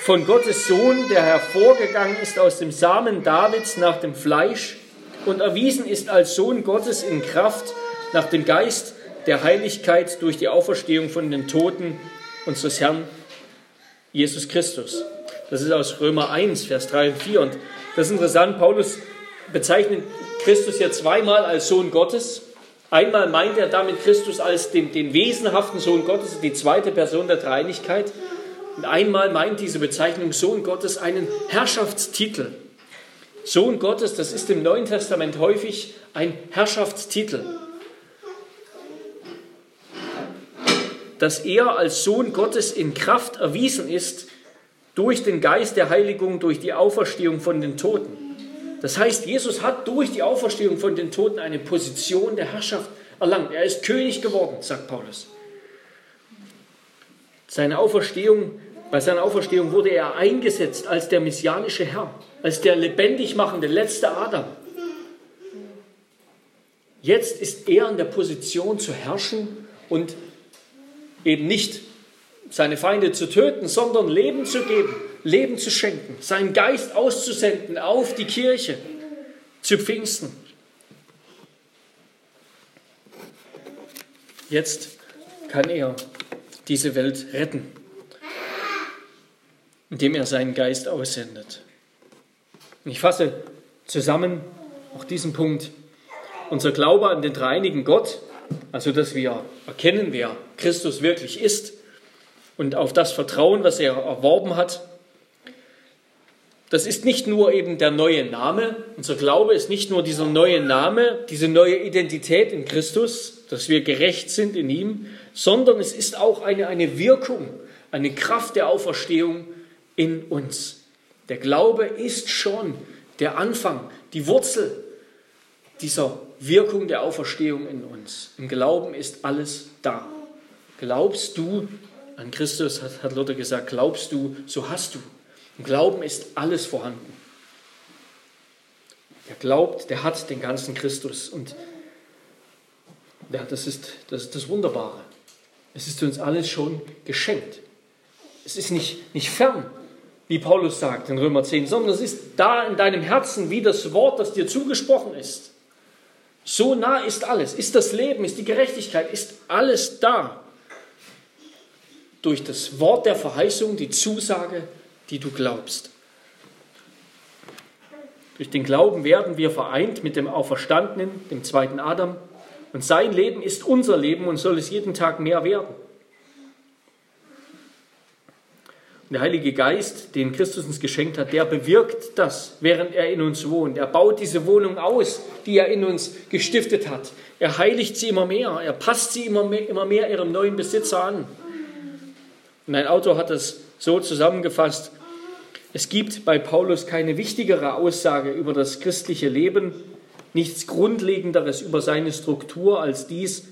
von Gottes Sohn, der hervorgegangen ist aus dem Samen Davids nach dem Fleisch und erwiesen ist als Sohn Gottes in Kraft nach dem Geist der Heiligkeit durch die Auferstehung von den Toten unseres Herrn Jesus Christus. Das ist aus Römer 1, Vers 3 und 4. Und das ist interessant, Paulus bezeichnet Christus ja zweimal als Sohn Gottes. Einmal meint er damit Christus als den, den wesenhaften Sohn Gottes, die zweite Person der Dreieinigkeit. Und einmal meint diese Bezeichnung Sohn Gottes einen Herrschaftstitel. Sohn Gottes, das ist im Neuen Testament häufig ein Herrschaftstitel. Dass er als Sohn Gottes in Kraft erwiesen ist durch den Geist der Heiligung, durch die Auferstehung von den Toten. Das heißt, Jesus hat durch die Auferstehung von den Toten eine Position der Herrschaft erlangt. Er ist König geworden, sagt Paulus. Seine Auferstehung, bei seiner Auferstehung wurde er eingesetzt als der messianische Herr, als der lebendig machende letzte Adam. Jetzt ist er in der Position zu herrschen und eben nicht seine Feinde zu töten, sondern Leben zu geben, Leben zu schenken, seinen Geist auszusenden auf die Kirche zu Pfingsten. Jetzt kann er diese Welt retten, indem er seinen Geist aussendet. Ich fasse zusammen auch diesen Punkt. Unser Glaube an den dreinigen Gott, also dass wir erkennen, wer Christus wirklich ist und auf das Vertrauen, was er erworben hat, das ist nicht nur eben der neue Name, unser Glaube ist nicht nur dieser neue Name, diese neue Identität in Christus, dass wir gerecht sind in ihm, sondern es ist auch eine, eine Wirkung, eine Kraft der Auferstehung in uns. Der Glaube ist schon der Anfang, die Wurzel dieser Wirkung der Auferstehung in uns. Im Glauben ist alles da. Glaubst du an Christus, hat, hat Luther gesagt, glaubst du, so hast du. Im Glauben ist alles vorhanden. Wer glaubt, der hat den ganzen Christus. Und ja, das, ist, das ist das Wunderbare. Es ist uns alles schon geschenkt. Es ist nicht, nicht fern, wie Paulus sagt in Römer 10, sondern es ist da in deinem Herzen wie das Wort, das dir zugesprochen ist. So nah ist alles. Ist das Leben, ist die Gerechtigkeit, ist alles da. Durch das Wort der Verheißung, die Zusage, die du glaubst. Durch den Glauben werden wir vereint mit dem Auferstandenen, dem zweiten Adam. Und sein Leben ist unser Leben und soll es jeden Tag mehr werden. Und der Heilige Geist, den Christus uns geschenkt hat, der bewirkt das, während er in uns wohnt. Er baut diese Wohnung aus, die er in uns gestiftet hat. Er heiligt sie immer mehr. Er passt sie immer mehr, immer mehr ihrem neuen Besitzer an. Und ein Autor hat es so zusammengefasst, es gibt bei Paulus keine wichtigere Aussage über das christliche Leben, nichts Grundlegenderes über seine Struktur als dies,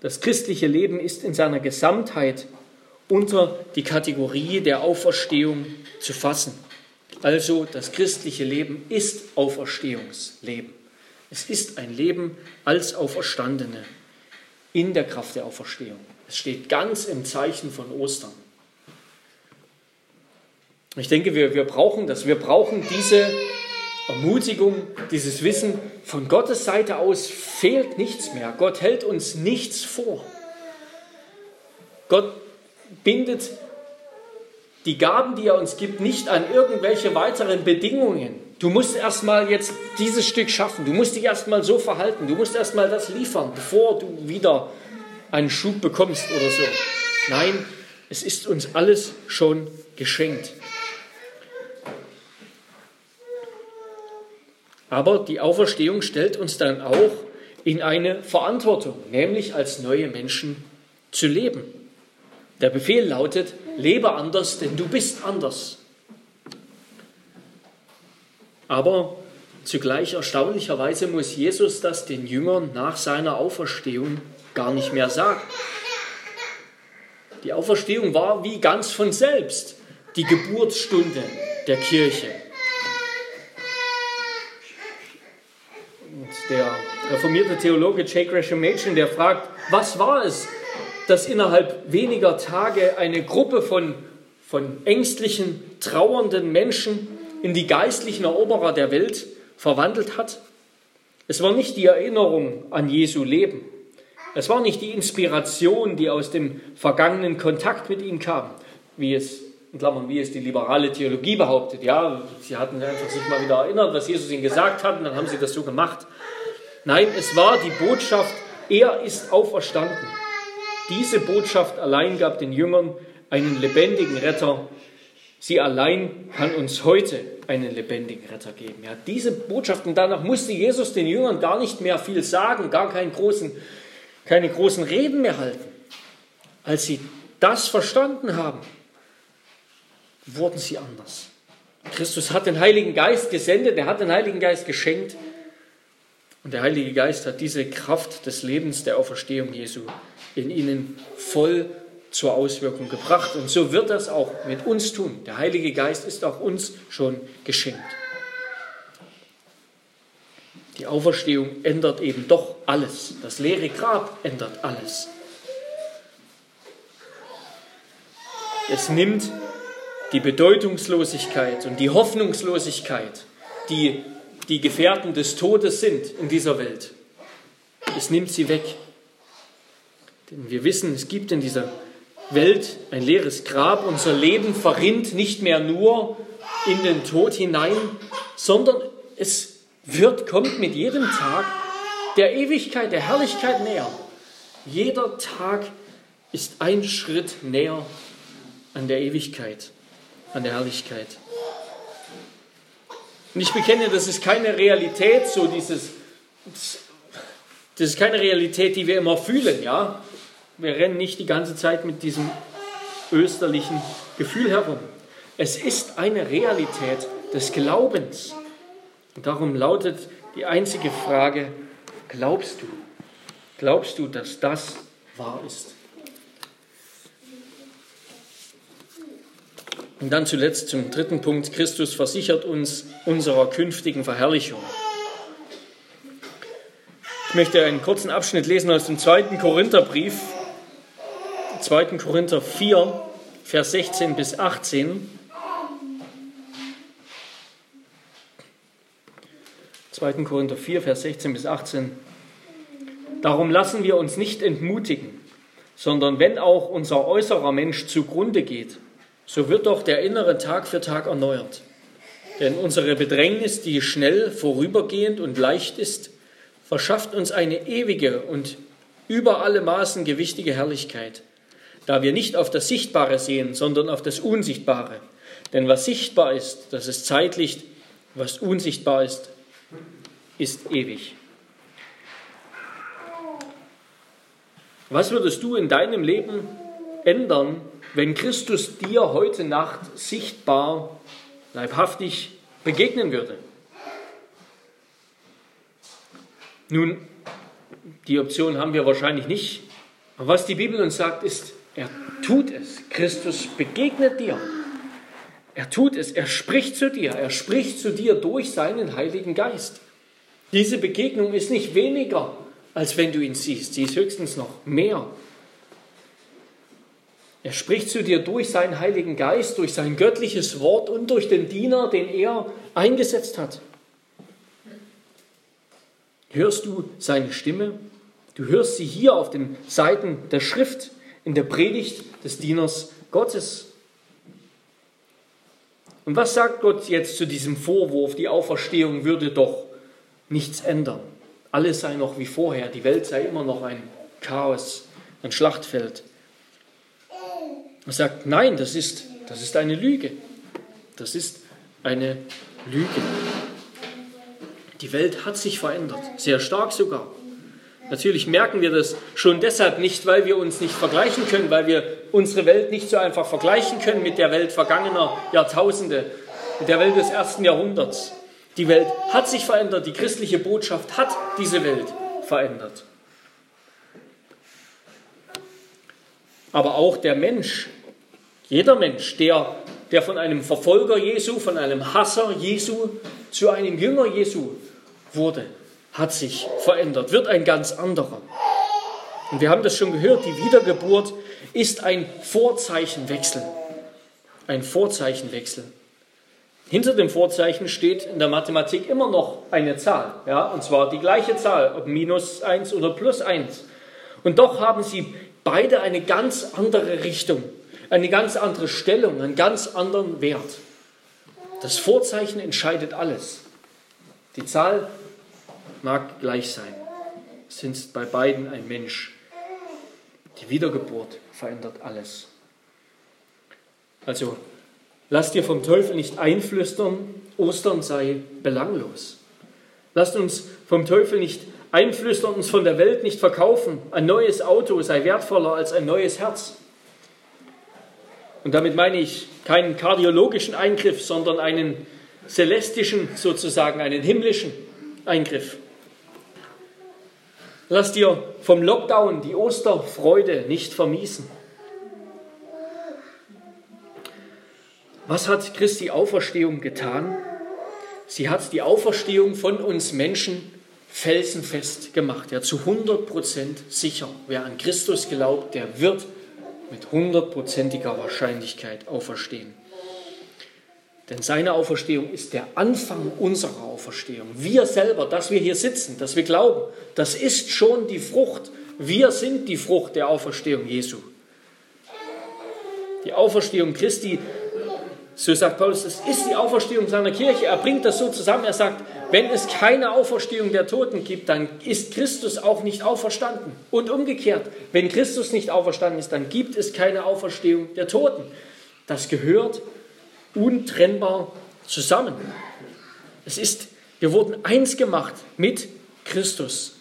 das christliche Leben ist in seiner Gesamtheit unter die Kategorie der Auferstehung zu fassen. Also das christliche Leben ist Auferstehungsleben. Es ist ein Leben als Auferstandene in der Kraft der Auferstehung. Es steht ganz im Zeichen von Ostern. Ich denke, wir, wir brauchen das. Wir brauchen diese Ermutigung, dieses Wissen. Von Gottes Seite aus fehlt nichts mehr. Gott hält uns nichts vor. Gott bindet die Gaben, die er uns gibt, nicht an irgendwelche weiteren Bedingungen. Du musst erstmal jetzt dieses Stück schaffen. Du musst dich erstmal so verhalten. Du musst erstmal das liefern, bevor du wieder einen Schub bekommst oder so. Nein, es ist uns alles schon geschenkt. Aber die Auferstehung stellt uns dann auch in eine Verantwortung, nämlich als neue Menschen zu leben. Der Befehl lautet, lebe anders, denn du bist anders. Aber zugleich erstaunlicherweise muss Jesus das den Jüngern nach seiner Auferstehung gar nicht mehr sagen. Die Auferstehung war wie ganz von selbst die Geburtsstunde der Kirche. Und der reformierte Theologe J. Gresham Machen, der fragt, was war es, das innerhalb weniger Tage eine Gruppe von, von ängstlichen, trauernden Menschen in die geistlichen Eroberer der Welt verwandelt hat? Es war nicht die Erinnerung an Jesu Leben. Es war nicht die Inspiration, die aus dem vergangenen Kontakt mit ihm kam, wie es, in Klammern, wie es die liberale Theologie behauptet. Ja, sie hatten einfach sich mal wieder erinnert, was Jesus ihnen gesagt hat, und dann haben sie das so gemacht. Nein, es war die Botschaft, er ist auferstanden. Diese Botschaft allein gab den Jüngern einen lebendigen Retter. Sie allein kann uns heute einen lebendigen Retter geben. Ja, diese Botschaft, und danach musste Jesus den Jüngern gar nicht mehr viel sagen, gar keinen großen, keine großen Reden mehr halten. Als sie das verstanden haben, wurden sie anders. Christus hat den Heiligen Geist gesendet, er hat den Heiligen Geist geschenkt. Und der Heilige Geist hat diese Kraft des Lebens der Auferstehung Jesu in ihnen voll zur Auswirkung gebracht. Und so wird das auch mit uns tun. Der Heilige Geist ist auch uns schon geschenkt. Die Auferstehung ändert eben doch alles. Das leere Grab ändert alles. Es nimmt die Bedeutungslosigkeit und die Hoffnungslosigkeit, die die Gefährten des Todes sind in dieser Welt. Es nimmt sie weg. Denn wir wissen, es gibt in dieser Welt ein leeres Grab. Unser Leben verrinnt nicht mehr nur in den Tod hinein, sondern es wird, kommt mit jedem Tag der Ewigkeit, der Herrlichkeit näher. Jeder Tag ist ein Schritt näher an der Ewigkeit, an der Herrlichkeit. Und ich bekenne, das ist keine Realität, so dieses, das ist keine Realität, die wir immer fühlen, ja. Wir rennen nicht die ganze Zeit mit diesem österlichen Gefühl herum. Es ist eine Realität des Glaubens. Und darum lautet die einzige Frage, glaubst du? Glaubst du, dass das wahr ist? Und dann zuletzt zum dritten Punkt. Christus versichert uns unserer künftigen Verherrlichung. Ich möchte einen kurzen Abschnitt lesen aus dem zweiten Korintherbrief, 2. Korinther 4, Vers 16 bis 18. 2. Korinther 4, Vers 16 bis 18. Darum lassen wir uns nicht entmutigen, sondern wenn auch unser äußerer Mensch zugrunde geht, so wird doch der innere Tag für Tag erneuert. Denn unsere Bedrängnis, die schnell vorübergehend und leicht ist, verschafft uns eine ewige und über alle Maßen gewichtige Herrlichkeit, da wir nicht auf das Sichtbare sehen, sondern auf das Unsichtbare. Denn was sichtbar ist, das ist zeitlich, was unsichtbar ist, ist ewig. Was würdest du in deinem Leben ändern, wenn Christus dir heute Nacht sichtbar, leibhaftig begegnen würde? Nun, die Option haben wir wahrscheinlich nicht. Aber was die Bibel uns sagt, ist, er tut es. Christus begegnet dir. Er tut es. Er spricht zu dir. Er spricht zu dir durch seinen Heiligen Geist. Diese Begegnung ist nicht weniger, als wenn du ihn siehst. Sie ist höchstens noch mehr. Er spricht zu dir durch seinen Heiligen Geist, durch sein göttliches Wort und durch den Diener, den er eingesetzt hat. Hörst du seine Stimme? Du hörst sie hier auf den Seiten der Schrift, in der Predigt des Dieners Gottes. Und was sagt Gott jetzt zu diesem Vorwurf, die Auferstehung würde doch nichts ändern? Alles sei noch wie vorher, die Welt sei immer noch ein Chaos, ein Schlachtfeld. Er sagt, nein, das ist, das ist eine Lüge. Das ist eine Lüge. Die Welt hat sich verändert, sehr stark sogar. Natürlich merken wir das schon deshalb nicht, weil wir uns nicht vergleichen können, weil wir unsere Welt nicht so einfach vergleichen können mit der Welt vergangener Jahrtausende, mit der Welt des ersten Jahrhunderts. Die Welt hat sich verändert, die christliche Botschaft hat diese Welt verändert. Aber auch der Mensch, jeder Mensch, der, der von einem Verfolger Jesu, von einem Hasser Jesu zu einem Jünger Jesu wurde, hat sich verändert, wird ein ganz anderer. Und wir haben das schon gehört, die Wiedergeburt ist ein Vorzeichenwechsel. Ein Vorzeichenwechsel. Hinter dem Vorzeichen steht in der Mathematik immer noch eine Zahl, ja, und zwar die gleiche Zahl, ob minus 1 oder plus 1. Und doch haben sie beide eine ganz andere Richtung, eine ganz andere Stellung, einen ganz anderen Wert. Das Vorzeichen entscheidet alles. Die Zahl mag gleich sein. Sind bei beiden ein Mensch. Die Wiedergeburt verändert alles. Also lass dir vom Teufel nicht einflüstern, Ostern sei belanglos. Lasst uns vom Teufel nicht einflüstern, uns von der Welt nicht verkaufen. Ein neues Auto sei wertvoller als ein neues Herz. Und damit meine ich keinen kardiologischen Eingriff, sondern einen celestischen sozusagen, einen himmlischen Eingriff. Lass dir vom Lockdown die Osterfreude nicht vermiesen. Was hat Christi Auferstehung getan? Sie hat die Auferstehung von uns Menschen felsenfest gemacht. Ja, zu 100 Prozent sicher. Wer an Christus glaubt, der wird mit hundertprozentiger Wahrscheinlichkeit auferstehen. Denn seine Auferstehung ist der Anfang unserer Auferstehung. Wir selber, dass wir hier sitzen, dass wir glauben, das ist schon die Frucht. Wir sind die Frucht der Auferstehung Jesu. Die Auferstehung Christi, so sagt Paulus, das ist die Auferstehung seiner Kirche. Er bringt das so zusammen. Er sagt, wenn es keine Auferstehung der Toten gibt, dann ist Christus auch nicht auferstanden. Und umgekehrt, wenn Christus nicht auferstanden ist, dann gibt es keine Auferstehung der Toten. Das gehört untrennbar zusammen. Es ist, wir wurden eins gemacht mit Christus.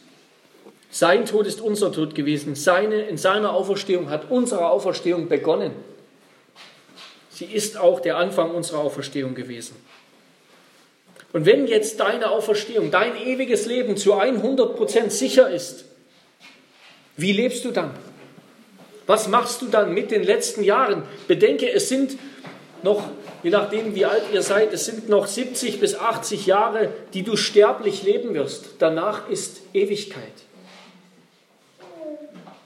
Sein Tod ist unser Tod gewesen. Seine, in seiner Auferstehung hat unsere Auferstehung begonnen. Sie ist auch der Anfang unserer Auferstehung gewesen. Und wenn jetzt deine Auferstehung, dein ewiges Leben zu 100% sicher ist, wie lebst du dann? Was machst du dann mit den letzten Jahren? Bedenke, es sind noch je nachdem, wie alt ihr seid, es sind noch 70 bis 80 Jahre, die du sterblich leben wirst. Danach ist Ewigkeit.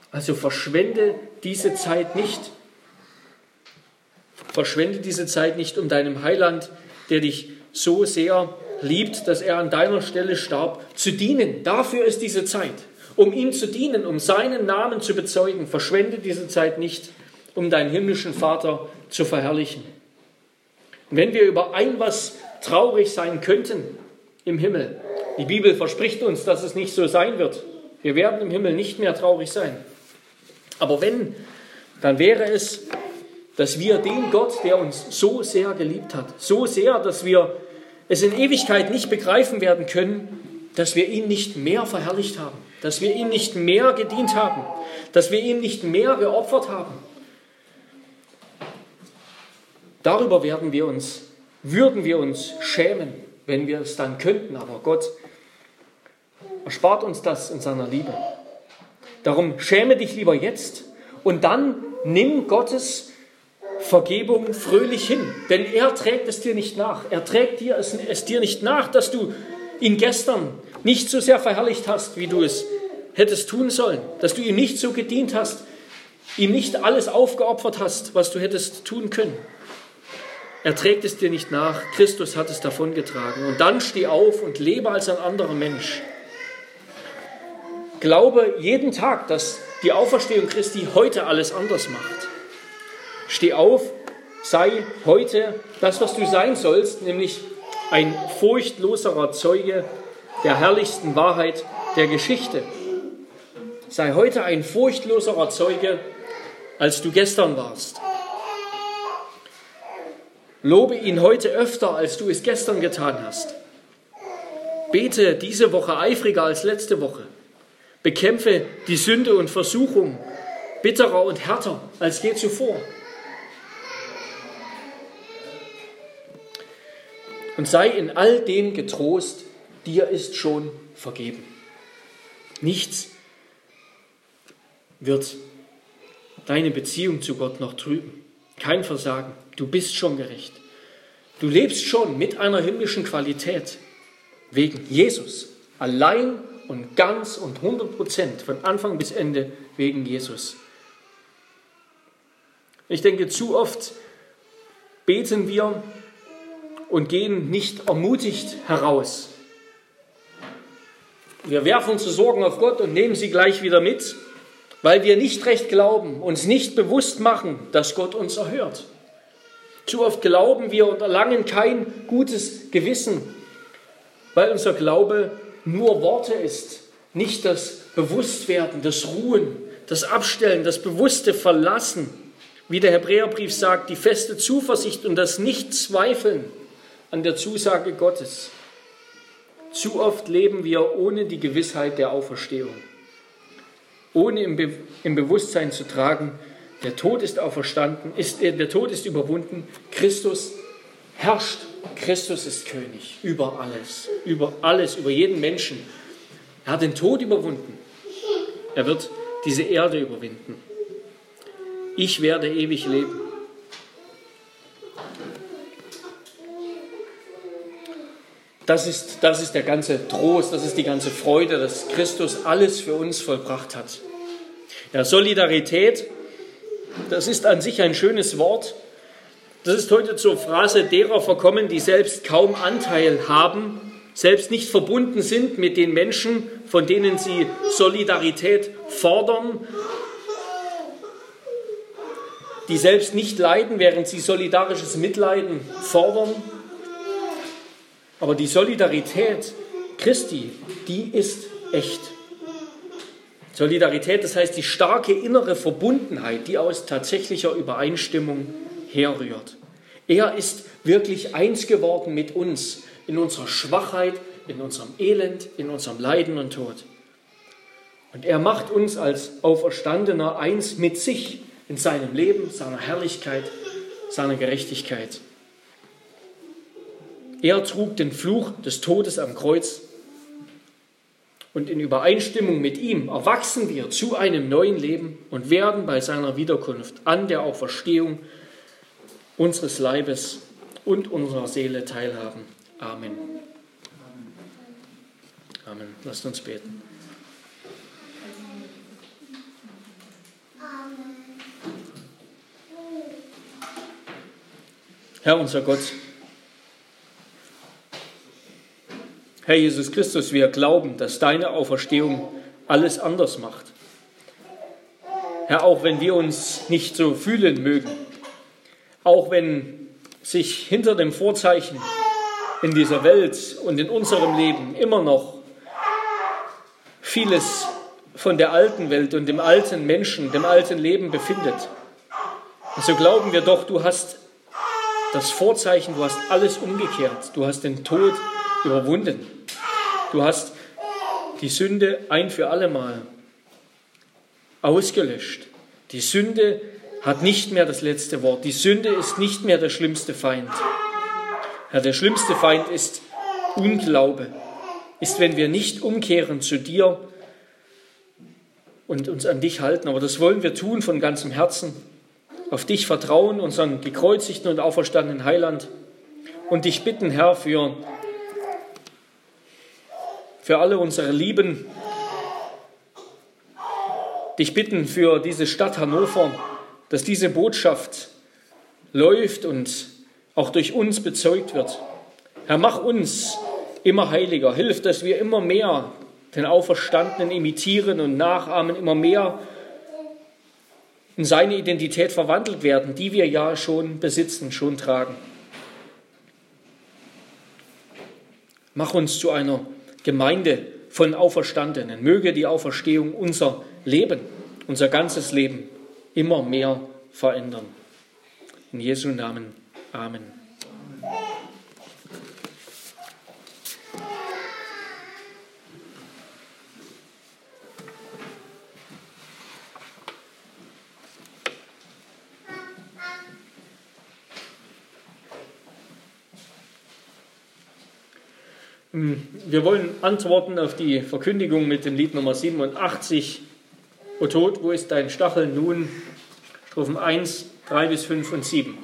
Also verschwende diese Zeit nicht. Verschwende diese Zeit nicht um deinem Heiland, der dich so sehr liebt, dass er an deiner Stelle starb, zu dienen. Dafür ist diese Zeit. Um ihm zu dienen, um seinen Namen zu bezeugen. Verschwende diese Zeit nicht, um deinen himmlischen Vater zu verherrlichen. Und wenn wir über ein was traurig sein könnten im Himmel, die Bibel verspricht uns, dass es nicht so sein wird. Wir werden im Himmel nicht mehr traurig sein. Aber wenn, dann wäre es, dass wir den Gott, der uns so sehr geliebt hat, so sehr, dass wir es in Ewigkeit nicht begreifen werden können, dass wir ihn nicht mehr verherrlicht haben, dass wir ihm nicht mehr gedient haben, dass wir ihm nicht mehr geopfert haben, Darüber werden wir uns, würden wir uns schämen, wenn wir es dann könnten. Aber Gott erspart uns das in seiner Liebe. Darum schäme dich lieber jetzt und dann nimm Gottes Vergebung fröhlich hin. Denn er trägt es dir nicht nach. Er trägt dir es, es dir nicht nach, dass du ihn gestern nicht so sehr verherrlicht hast, wie du es hättest tun sollen. Dass du ihm nicht so gedient hast, ihm nicht alles aufgeopfert hast, was du hättest tun können. Er trägt es dir nicht nach, Christus hat es davongetragen. Und dann steh auf und lebe als ein anderer Mensch. Glaube jeden Tag, dass die Auferstehung Christi heute alles anders macht. Steh auf, sei heute das, was du sein sollst, nämlich ein furchtloserer Zeuge der herrlichsten Wahrheit der Geschichte. sei heute ein furchtloserer Zeuge, als du gestern warst. Lobe ihn heute öfter, als du es gestern getan hast. Bete diese Woche eifriger als letzte Woche. Bekämpfe die Sünde und Versuchung bitterer und härter als je zuvor. Und sei in all dem getrost, dir ist schon vergeben. Nichts wird deine Beziehung zu Gott noch trüben. Kein Versagen. Du bist schon gerecht. Du lebst schon mit einer himmlischen Qualität wegen Jesus. Allein und ganz und 100 Prozent von Anfang bis Ende wegen Jesus. Ich denke, zu oft beten wir und gehen nicht ermutigt heraus. Wir werfen unsere Sorgen auf Gott und nehmen sie gleich wieder mit, weil wir nicht recht glauben, uns nicht bewusst machen, dass Gott uns erhört. Zu oft glauben wir und erlangen kein gutes Gewissen, weil unser Glaube nur Worte ist, nicht das Bewusstwerden, das Ruhen, das Abstellen, das bewusste Verlassen. Wie der Hebräerbrief sagt, die feste Zuversicht und das Nicht-Zweifeln an der Zusage Gottes. Zu oft leben wir ohne die Gewissheit der Auferstehung, ohne im, Be im Bewusstsein zu tragen, der Tod ist auferstanden, ist, äh, der Tod ist überwunden, Christus herrscht, Christus ist König über alles, über alles, über jeden Menschen. Er hat den Tod überwunden. Er wird diese Erde überwinden. Ich werde ewig leben. Das ist, das ist der ganze Trost, das ist die ganze Freude, dass Christus alles für uns vollbracht hat. Ja, Solidarität, das ist an sich ein schönes Wort. Das ist heute zur Phrase derer verkommen, die selbst kaum Anteil haben, selbst nicht verbunden sind mit den Menschen, von denen sie Solidarität fordern, die selbst nicht leiden, während sie solidarisches Mitleiden fordern. Aber die Solidarität Christi, die ist echt. Solidarität, das heißt die starke innere Verbundenheit, die aus tatsächlicher Übereinstimmung herrührt. Er ist wirklich eins geworden mit uns in unserer Schwachheit, in unserem Elend, in unserem Leiden und Tod. Und er macht uns als Auferstandener eins mit sich in seinem Leben, seiner Herrlichkeit, seiner Gerechtigkeit. Er trug den Fluch des Todes am Kreuz und in Übereinstimmung mit ihm erwachsen wir zu einem neuen Leben und werden bei seiner Wiederkunft an der Auferstehung unseres Leibes und unserer Seele teilhaben. Amen. Amen. Lasst uns beten. Herr unser Gott, Herr Jesus Christus, wir glauben, dass deine Auferstehung alles anders macht. Herr, auch wenn wir uns nicht so fühlen mögen, auch wenn sich hinter dem Vorzeichen in dieser Welt und in unserem Leben immer noch vieles von der alten Welt und dem alten Menschen, dem alten Leben befindet. Und so glauben wir doch, du hast das Vorzeichen, du hast alles umgekehrt, du hast den Tod überwunden. Du hast die Sünde ein für allemal ausgelöscht. Die Sünde hat nicht mehr das letzte Wort. Die Sünde ist nicht mehr der schlimmste Feind. Herr, der schlimmste Feind ist Unglaube, ist, wenn wir nicht umkehren zu dir und uns an dich halten. Aber das wollen wir tun von ganzem Herzen. Auf dich vertrauen, unseren gekreuzigten und auferstandenen Heiland. Und dich bitten, Herr, für für alle unsere Lieben, dich bitten für diese Stadt Hannover, dass diese Botschaft läuft und auch durch uns bezeugt wird. Herr, mach uns immer heiliger, hilf, dass wir immer mehr den Auferstandenen imitieren und nachahmen, immer mehr in seine Identität verwandelt werden, die wir ja schon besitzen, schon tragen. Mach uns zu einer Gemeinde von Auferstandenen. Möge die Auferstehung unser Leben, unser ganzes Leben immer mehr verändern. In Jesu Namen. Amen. Wir wollen antworten auf die Verkündigung mit dem Lied Nummer 87. O Tod, wo ist dein Stachel nun? Strophen 1, 3 bis 5 und 7.